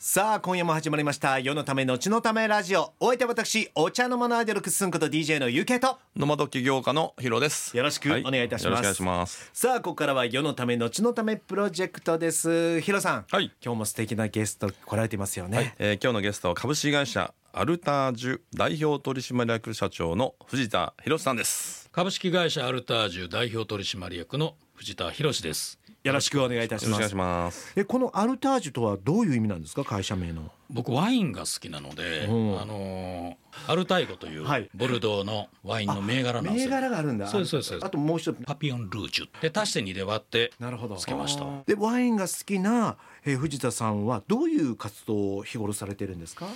さあ今夜も始まりました世のため後のためラジオ。お相手は私お茶の間のアイドルくっすんこと DJ のゆけと。ノマド起業家のヒロです。よろしくお願いいたします。よろしくお願いします。さあここからは世のため後のためプロジェクトです。ヒロさん、はい。今日も素敵なゲスト来られてますよね、はい、えー今日のゲストは株式会社アルタージュ代表取締役社長の藤田博さんです。株式会社アルタージュ代表取締役の藤田博ですよろしくお願いいたします。ます。えこのアルタージュとはどういう意味なんですか？会社名の。僕ワインが好きなので、うん。あのーアルタイゴというはい。ボルドーのワインの銘柄なんです銘よ、柄があるんだ。そうですそうです。あともう一つ。パピオンルージュで足して2で割ってなるほど。つけました。でワインが好きな、えー藤田さんはどういう活動を日頃されてるんですか？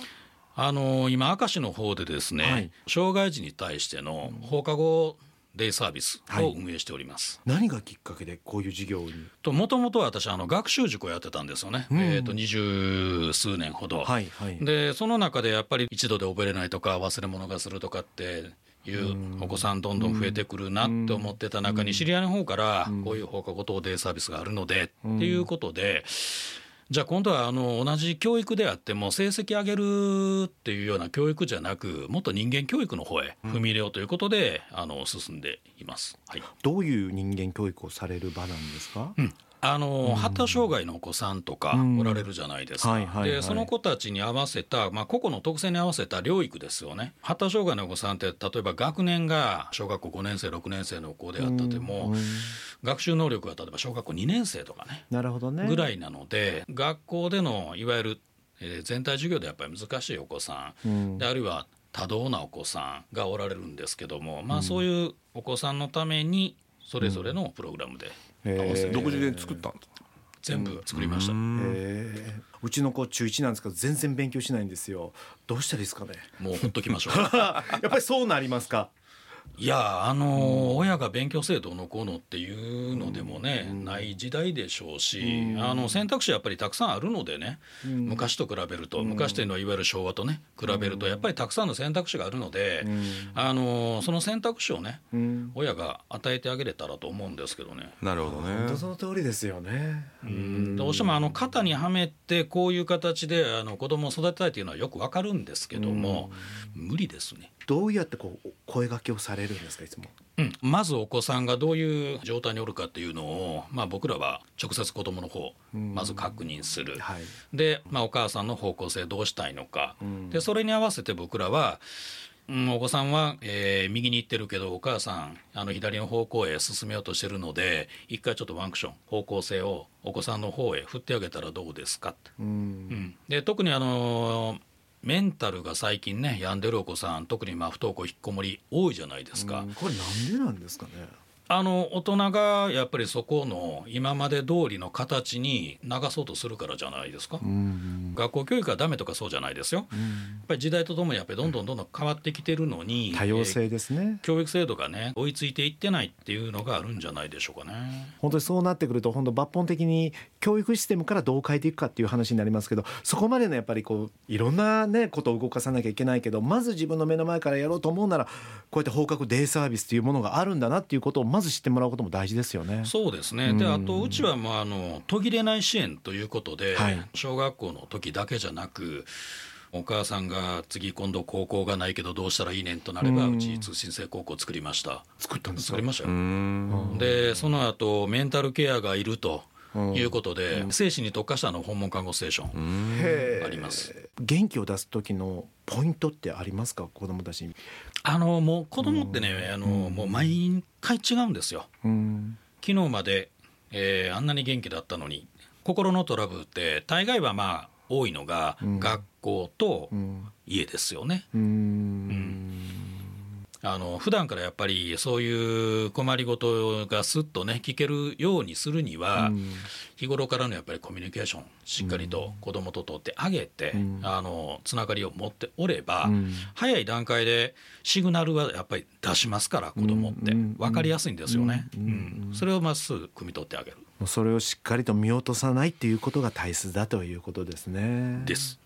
あのー今明石の方でですね、はい。障害児に対しての放課後デイサービスを運営しております、何がきっかけでこういう事業に？ともともと私あの学習塾をやってたんですよね、うん。えー、と二十数年ほど、はいはい。でその中でやっぱり一度で覚えれないとか忘れ物がするとかっていうお子さんどんどん増えてくるなって思ってた中に知り合いの方からこういう放課後等デイサービスがあるのでっていうことでじゃあ今度はあの同じ教育であっても成績上げるっていうような教育じゃなくもっと人間教育の方へ踏み入れようということであの進んでいます。はい。どういう人間教育をされる場なんですか、あの発達障害のお子さんとかうん。おられるじゃないですか、はいはいはい。でその子たちに合わせた、まあ、個々の特性に合わせた療育ですよね。発達障害のお子さんって例えば学年が小学校5年生6年生の子であったても、うん学習能力が例えば小学校2年生とかねなるほどね。ぐらいなので学校でのいわゆる、えー全体授業でやっぱり難しいお子さん。であるいは多動なお子さんがおられるんですけども、まあ、そういうお子さんのためにそれぞれのプログラムで合わせて独自で作ったんです。全部作りました。えー。うちの子中1なんですけど全然勉強しないんですよ。どうしたらいいですかね。もうほっときましょう。やっぱりそうなりますかいやあのー親が勉強制度のこうのっていうのでもね、ない時代でしょうし、あの選択肢やっぱりたくさんあるのでね、昔と比べると、昔というのはいわゆる昭和とね比べるとやっぱりたくさんの選択肢があるので、あのーその選択肢をね、ん。親が与えてあげれたらと思うんですけどね。なるほど本当ね。その通りですよね。どうしてもあの型にはめてこういう形であの子供を育てたいというのはよくわかるんですけども、無理ですね。どうやってこう声掛けをされるんですかいつも？うん、まずお子さんがどういう状態におるかっていうのを、まあ、僕らは直接子どもの方まず確認する、はい。で、まあ、お母さんの方向性どうしたいのか、でそれに合わせて僕らは、うん、お子さんは、えー右に行ってるけどお母さんあの左の方向へ進めようとしてるので一回ちょっとワンクション方向性をお子さんの方へ振ってあげたらどうですかって。うん。うん。で特にあのメンタルが最近ね病んでるお子さん特にまあ不登校引きこもり多いじゃないですか。これなんでなんですかねあの大人がやっぱりそこの今まで通りの形に流そうとするからじゃないですか、うん。学校教育がダメとかそうじゃないですよ、やっぱり時代とともにやっぱりどんどんどんどん変わってきてるのに多様えー性ですね。教育制度がね追いついていってないっていうのがあるんじゃないでしょうかね。本当にそうなってくると本当抜本的に教育システムからどう変えていくかっていう話になりますけどそこまでのやっぱりこういろんなねことを動かさなきゃいけないけどまず自分の目の前からやろうと思うならこうやって放課後デイサービスというものがあるんだなっていうことをまず知ってもらうことも大事ですよね。そうですね、であとうちはまああの途切れない支援ということで、はい。小学校の時だけじゃなくお母さんが次今度高校がないけどどうしたらいいねんとなれば、うち通信制高校作りました。作ったんです作りましたよ、うん。でその後メンタルケアがいるということで、精神に特化したあの訪問看護ステーションあります。元気を出す時のポイントってありますか？子どもたちに。あのもう子供ってね、あのもう毎回違うんですよ。うん。昨日まで、えーあんなに元気だったのに心のトラブルって大概はまあ多いのが、学校とうん。家ですよね。うんあの普段からやっぱりそういう困りごとがすっとね聞けるようにするには、日頃からのやっぱりコミュニケーションしっかりと子どもと取ってあげて、あのつながりを持っておれば、早い段階でシグナルはやっぱり出しますから子どもって。分かりやすいんですよね、うんそれをまっすぐ汲み取ってあげる。それをしっかりと見落とさないっていうことが大切だということですね。です。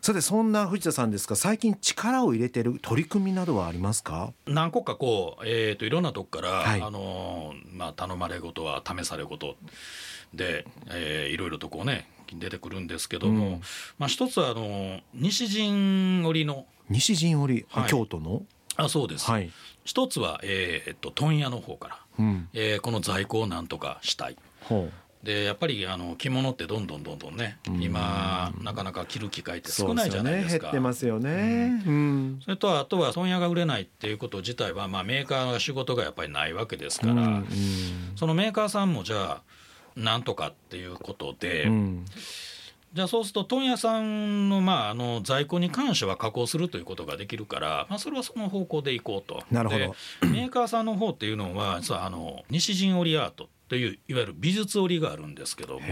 さてそんな藤田さんですが最近力を入れてる取り組みなどはありますか？何個かこう、えー、といろんなとこから、はい。あのーまあ、頼まれ事は試され事で、えーいろいろとこうね出てくるんですけども、まあ、一つはあの西陣織の西陣織、はい。京都の？あそうです、はい、一つは、えーっと問屋の方から、うん、えーこの在庫をなんとかしたい。ほでやっぱりあの着物ってどんどんどんどんね今なかなか着る機会ってう少ないじゃないですか。そうよね減ってますよね。うん、それとあとは問屋が売れないっていうこと自体は、まあ、メーカーが仕事がやっぱりないわけですから、うんそのメーカーさんもじゃあなんとかっていうことで、うん。じゃあそうすると問屋さんの,、まああの在庫に関しては加工するということができるから、まあ、それはその方向でいこうと。なるほど。でメーカーさんの方っていうのは実はあの西陣織アートといういわゆる美術織があるんですけども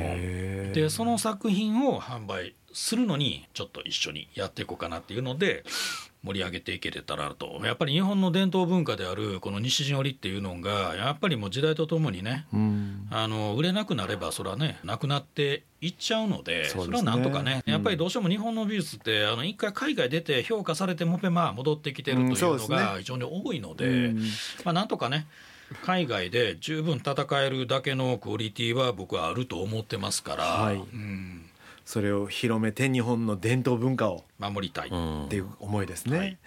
でその作品を販売するのにちょっと一緒にやっていこうかなっていうので盛り上げていけれたらと。やっぱり日本の伝統文化であるこの西陣織っていうのがやっぱりもう時代とともにねうん。あの売れなくなればそれはねなくなっていっちゃうのでそれはなんとかね、うん。やっぱりどうしても日本の美術ってあの一回海外出て評価されてもまあ戻ってきてるというのが非常に多いので、うん。まあ、なんとかね海外で十分戦えるだけのクオリティは僕はあると思ってますから、はい。うん。それを広めて日本の伝統文化を。守りたい。うんっていう思いですね、はい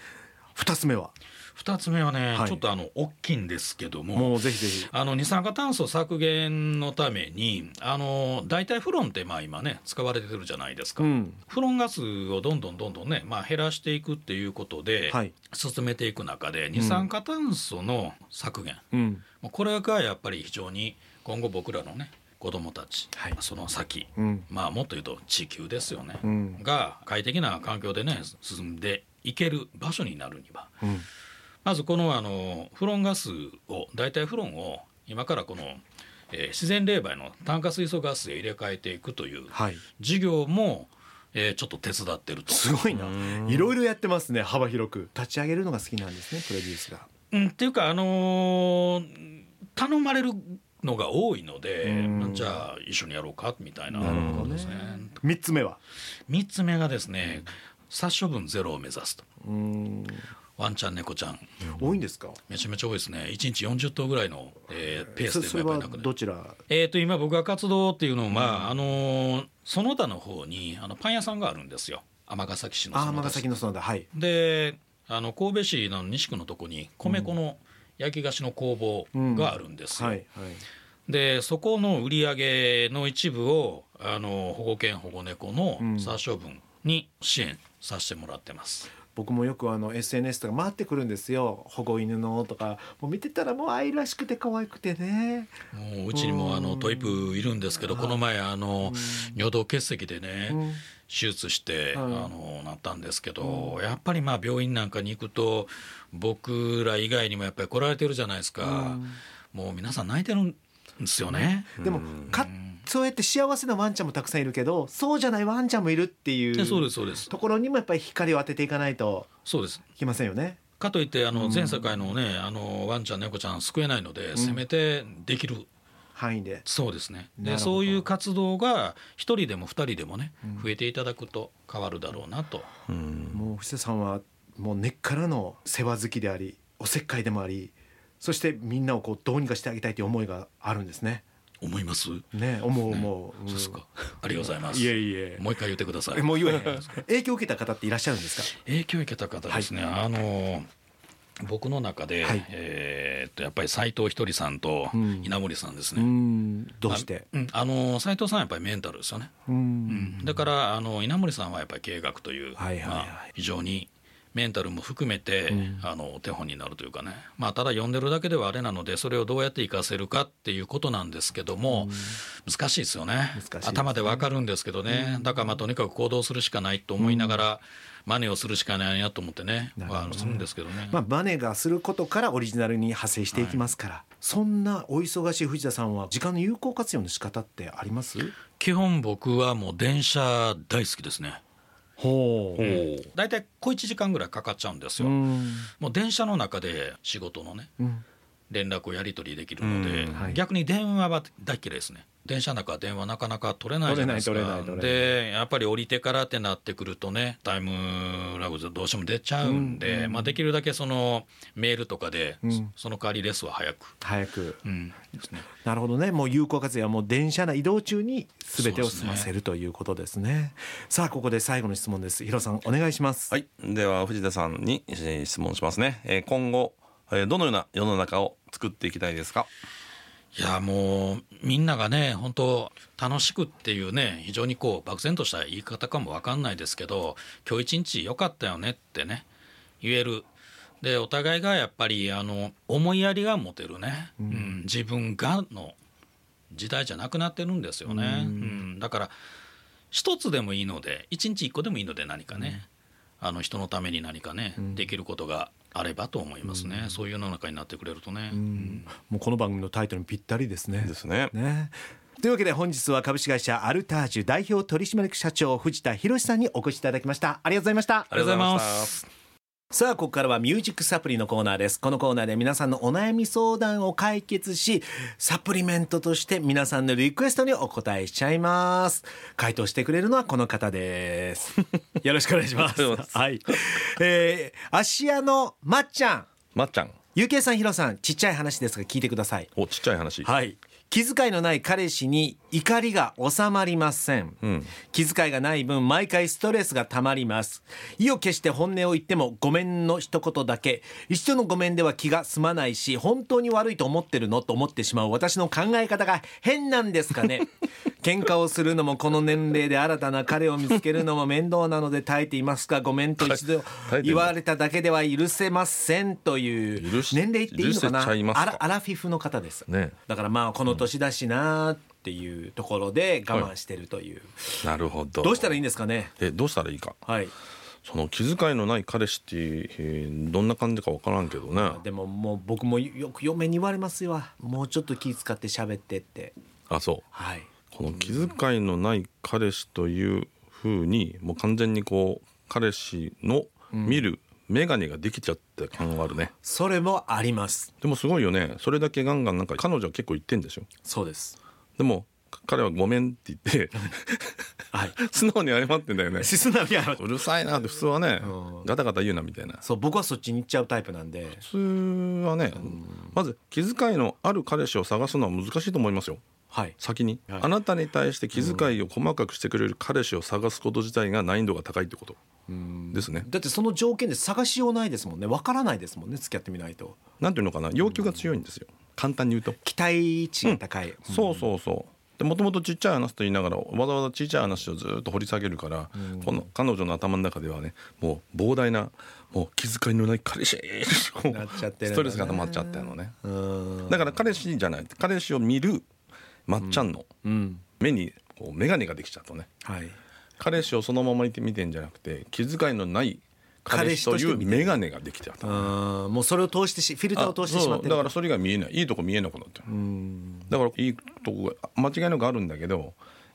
二つ目は？二つ目はね、はい。ちょっとあの大きいんですけどももうぜひぜひ。あの二酸化炭素削減のためにあの代替フロンってまあ今ね使われてるじゃないですか、うん。フロンガスをどんどんどんどんね、まあ、減らしていくっていうことで、はい。進めていく中で二酸化炭素の削減、うん。これがやっぱり非常に今後僕らのね子どもたち、はい。その先、うん。まあもっと言うと地球ですよね、うん。が快適な環境でね進んでいける場所になるにはうん。まずこのあのフロンガスを代替フロンを今からこの、えー自然冷媒の炭化水素ガスへ入れ替えていくというはい。事業も、えーちょっと手伝ってると。すごいな。いろいろやってますね幅広く。立ち上げるのが好きなんですねプロデュースが。うん、っていうか、あのー頼まれるのが多いのでうん。じゃあ一緒にやろうかみたいな。なるほどね。ことですね。三つ目は？3つ目がですね殺処分ゼロを目指すと。うん。ワンちゃん猫ちゃん。多いんですか？めちゃめちゃ多いですね。1日40頭ぐらいの、えーペースでそそれはやっぱりなくなるどちら？えー、と今僕が活動っていうのは、あのー園田の方にあのパン屋さんがあるんですよ。尼崎市の尼崎の園田はい。であの神戸市の西区のとこに米粉の焼き菓子の工房があるんですよ、はいはい。でそこの売り上げの一部をあの保護犬保護猫のうん。殺処分に支援させてもらってます、僕もよくあの SNS とか回ってくるんですよ。保護犬のとか。もう見てたらもう愛らしくて可愛くてね。もううちにもあのトイプいるんですけどこの前あの尿道結石でね、うん。手術して、はい。あのなったんですけど、やっぱりまあ病院なんかに行くと僕ら以外にもやっぱり来られてるじゃないですか、もう皆さん泣いてるんですよね。でもかそうやって幸せなワンちゃんもたくさんいるけどそうじゃないワンちゃんもいるっていでそうでうすそうです。ところにもやっぱり光を当てていかないとそうです。いけませんよね。かといってあの全世界のねあのワンちゃん猫ちゃん救えないので、せめてできる範囲で。そうですね。でそういう活動が一人でも二人でもね増えていただくと変わるだろうなと、もう藤田さんはもう根っからの世話好きでありおせっかいでもありそしてみんなをこうどうにかしてあげたいという思いがあるんですね。思います、ね思う思う。そうですか。ありがとうございます。いえいえ。もう一回言ってください。もう言えへん。影響を受けた方っていらっしゃるんですか？影響を受けた方ですね、あの僕の中で、はい。えーっとやっぱり斎藤ひとりさんとうん。稲森さんですうね。ん。どうして？うん。あの斎藤さんはやっぱりメンタルですよね、だからあの稲森さんはやっぱり経営学という、はいはいはい。まあ、非常にメンタルも含めて、うん。あのお手本になるというかね、まあ、ただ読んでるだけではあれなのでそれをどうやって活かせるかっていうことなんですけども、難しいですよね。ね。頭でわかるんですけどね、だからまあとにかく行動するしかないと思いながら、真似をするしかないなと思ってねね。まあするんですけどね。まあバネがすることからオリジナルに派生していきますから。そんなお忙しい藤田さんは時間の有効活用の仕方ってあります？基本僕はもう電車大好きですね。ほう。大体小1時間ぐらいかかっちゃうんですよ。うん。もう電車の中で仕事のねうん。連絡をやり取りできるので、うんはい。逆に電話は大っ嫌いですね。電車の中は電話なかなか取れないじゃないですか。でやっぱり降りてからってなってくるとねタイムラグどうしても出ちゃうんで、まあ、できるだけそのメールとかで、うん。その代わりレスは早く、早く。ね、なるほどね。もう有効活用はもう電車の移動中に全てを済ませるということですね。さあここで最後の質問です。ヒロさんお願いします。はい、では藤田さんにえー質問しますね。えー今後、えーどのような世の中を作っていきたいですか？いやもうみんながね本当楽しくっていうね非常にこう漠然とした言い方かも分かんないですけど今日一日良かったよねってね言える。でお互いがやっぱりあの思いやりが持てるね、うん。自分がの時代じゃなくなってるんですよね、うん。だから一つでもいいので一日一個でもいいので何かね、あの人のために何かね、できることがあればと思いますね、そういう世の中になってくれるとね。うん。もうこの番組のタイトルにぴったりですね。ですね。ね。というわけで本日は株式会社アルタージュ代表取締役社長藤田博さんにお越しいただきました。ありがとうございました。ありがとうございます。さあここからはミュージックサプリのコーナーです。このコーナーで皆さんのお悩み相談を解決しサプリメントとして皆さんのリクエストにお答えしちゃいます。回答してくれるのはこの方です。よろしくお願いします。はい、えー、芦屋のまっちゃん。まっちゃん、ゆうけいさんひろさんちっちゃい話ですが聞いてください。おちっちゃい話。はい気遣いのない彼氏に怒りが収まりません、うん。気遣いがない分毎回ストレスがたまります。意を決して本音を言ってもごめんの一言だけ。一度のごめんでは気が済まないし本当に悪いと思ってるの？と思ってしまう。私の考え方が変なんですかね？喧嘩をするのもこの年齢で新たな彼を見つけるのも面倒なので耐えていますがごめんと一度 言われただけでは許せませんという年齢っていいのかな？アラフィフの方です。ね。だからまあこの年だしなっていうところで我慢してるという、なるほど。どうしたらいいんですかね？えどうしたらいいか？はい。その気遣いのない彼氏って、えーどんな感じかわからんけどね。でももう僕もよく嫁に言われますよ。もうちょっと気使って喋ってって。あ、そう。はいこの気遣いのない彼氏というふうにもう完全にこう彼氏の見る眼鏡ができちゃった感があるね、それもあります。でもすごいよね。それだけガンガンなんか彼女は結構言ってんでし。ょそうです。でも彼は「ごめん」って言ってはい。素直に謝ってんだよね。素直に謝って。うるさいなって普通はねうん。ガタガタ言うなみたいな。そう僕はそっちに行っちゃうタイプなんで。普通はねまず気遣いのある彼氏を探すのは難しいと思いますよはい。先に、はい。あなたに対して気遣いを細かくしてくれる彼氏を探すこと自体が難易度が高いってこと。ですね。だってその条件で探しようないですもんね。わからないですもんね。付き合ってみないと。なんていうのかな？要求が強いんですよ。簡単に言うと、期待値が高い、そうそうそう。でもともとちっちゃい話と言いながらわざわざちっちゃい話をずっと掘り下げるから、この彼女の頭の中ではねもう膨大なもう気遣いのない彼氏なっちゃってるんだね。ストレスが溜まっちゃったのね。うん。だから彼氏じゃない。彼氏を見るまっちゃんのうん。目にこう眼鏡ができちゃったね。はい。彼氏をそのまま見て見てんじゃなくて気遣いのない彼氏という眼鏡ができちゃったうんもうそれを通してしフィルターを通してしまってだからそれが見えない。いいとこ見えなくなってだからいいとこが間違いなくあるんだけど、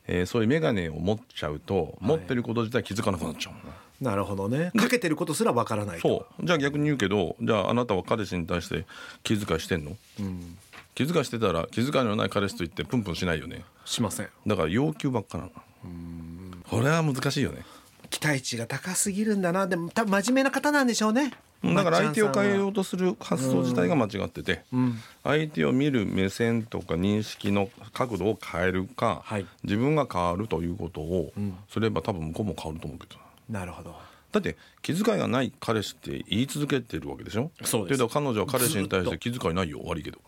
えーそういう眼鏡を持っちゃうと、持ってること自体気づかなくなっちゃうの。ねなるほどね。かけてることすらわからないと。そう。じゃあ逆に言うけどじゃああなたは彼氏に対して気遣いしてんの？うん気遣いしてたら気遣いのない彼氏と言ってプンプンしないよね。しません。だから要求ばっかなの。これは難しいよね。期待値が高すぎるんだな。でも多分真面目な方なんでしょうね。だから相手を変えよううとする発想自体が間違ってて、ん。相手を見る目線とか認識の角度を変えるか、はい。自分が変わるということをん。すれば多分向こうも変わると思うけど。ななるほど。だって気遣いがない彼氏って言い続けてるわけでしょ？そうです。だから彼女は彼氏に対して気遣いないよ。悪いけど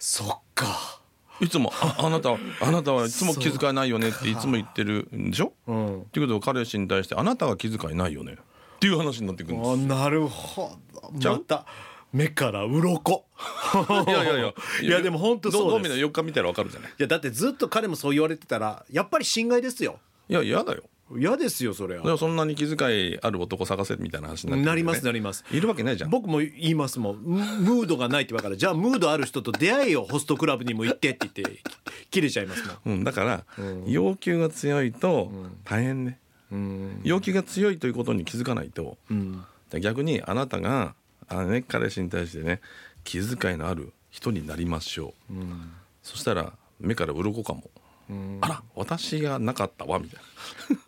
そっか。いつもああなたはあなたはいつも気遣いないよねっていつも言ってるんでしょ？うん。っていうことは彼氏に対してあなたは気遣いないよね？っていう話になっていくんです。あなるほど。ちゃう？また目から鱗。いやいやいや。いやでも本当そうです。どう見たら4日見たら分かるじゃない？いやだってずっと彼もそう言われてたらやっぱり侵害ですよ。いや嫌だよ嫌ですよそれは。そんなに気遣いある男探せみたいな話になね。なりますなります。いるわけないじゃん。僕も言いますもん。ムムードがないって言うから。じゃあムードある人と出会えよホストクラブにも行ってって言って切れちゃいますもん。うん、だから、うん。要求が強いと大変ね、うん。要求が強いということに気づかないと。うん。逆にあなたがあの、ね、彼氏に対してね気遣いのある人になりましょう、そしたら目から鱗かも、あら私がなかったわみたい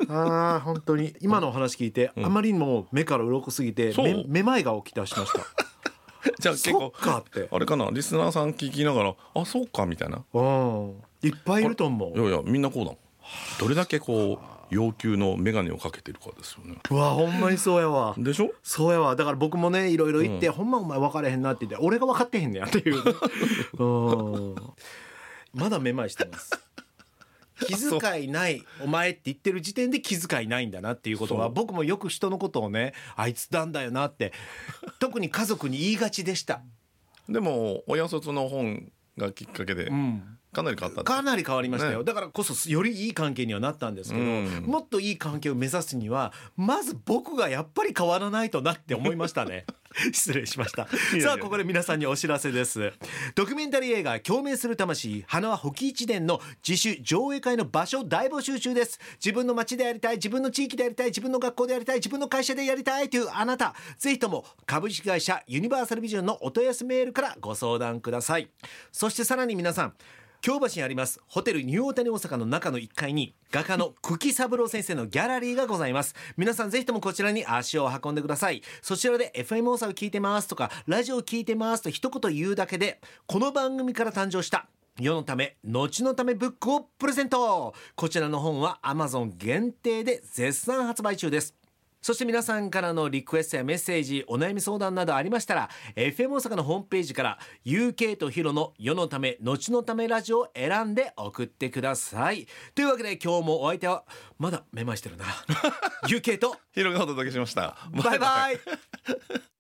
あー本当に。今のお話聞いて、あまりにも目から鱗すぎてめめまいが起きたしました。な じゃあ結そ構っかって。あれかなリスナーさん聞きながらあそうかみたいな。うん。いっぱいいると思いうやいやみんなこうだどれだけこう要求の眼鏡をかけてるかですよね。うわほんまにそうやわ。でしょ？そうやわ。だから僕もねいろいろ言って、ほんまお前分かれへんなって言って俺が分かってへんねやっていう。ね うん。まだめまいしてます気遣いないお前って言ってる時点で気遣いないんだなっていうことは僕もよく人のことをねあいつなんだよなって特に家族に言いがちでした、でも親卒の本がきっかけでうん、かなり変わったかなり変わりましたよ、ね。だからこそよりいい関係にはなったんですけど、うん。もっといい関係を目指すにはまず僕がやっぱり変わらないとなって思いましたね 失礼しました。さあここで皆さんにお知らせです。ドキュメンタリー映画共鳴する魂花は保木一伝の自主上映会の場所大募集中です。自分の街でやりたい自分の地域でやりたい自分の学校でやりたい自分の会社でやりたいというあなた。ぜひとも株式会社ユニバーサルビジョンのお問い合わせメールからご相談ください。そしてさらに皆さん京橋にありますホテルニューオータニ大阪の中の1階に画家の久喜三郎先生のギャラリーがございます。皆さんぜひともこちらに足を運んでください。そちらで FM 大阪聞いてますとかラジオ聞いてますと一言言うだけでこの番組から誕生した世のため後のためブックをプレゼント。こちらの本は Amazon 限定で絶賛発売中です。そして皆さんからのリクエストやメッセージお悩み相談などありましたら FM 大阪のホームページから UK とヒロの世のため後のためラジオを選んで送ってください。というわけで今日もお相手はまだめまいしてるな。UK とヒロがお届けしました。バイバイ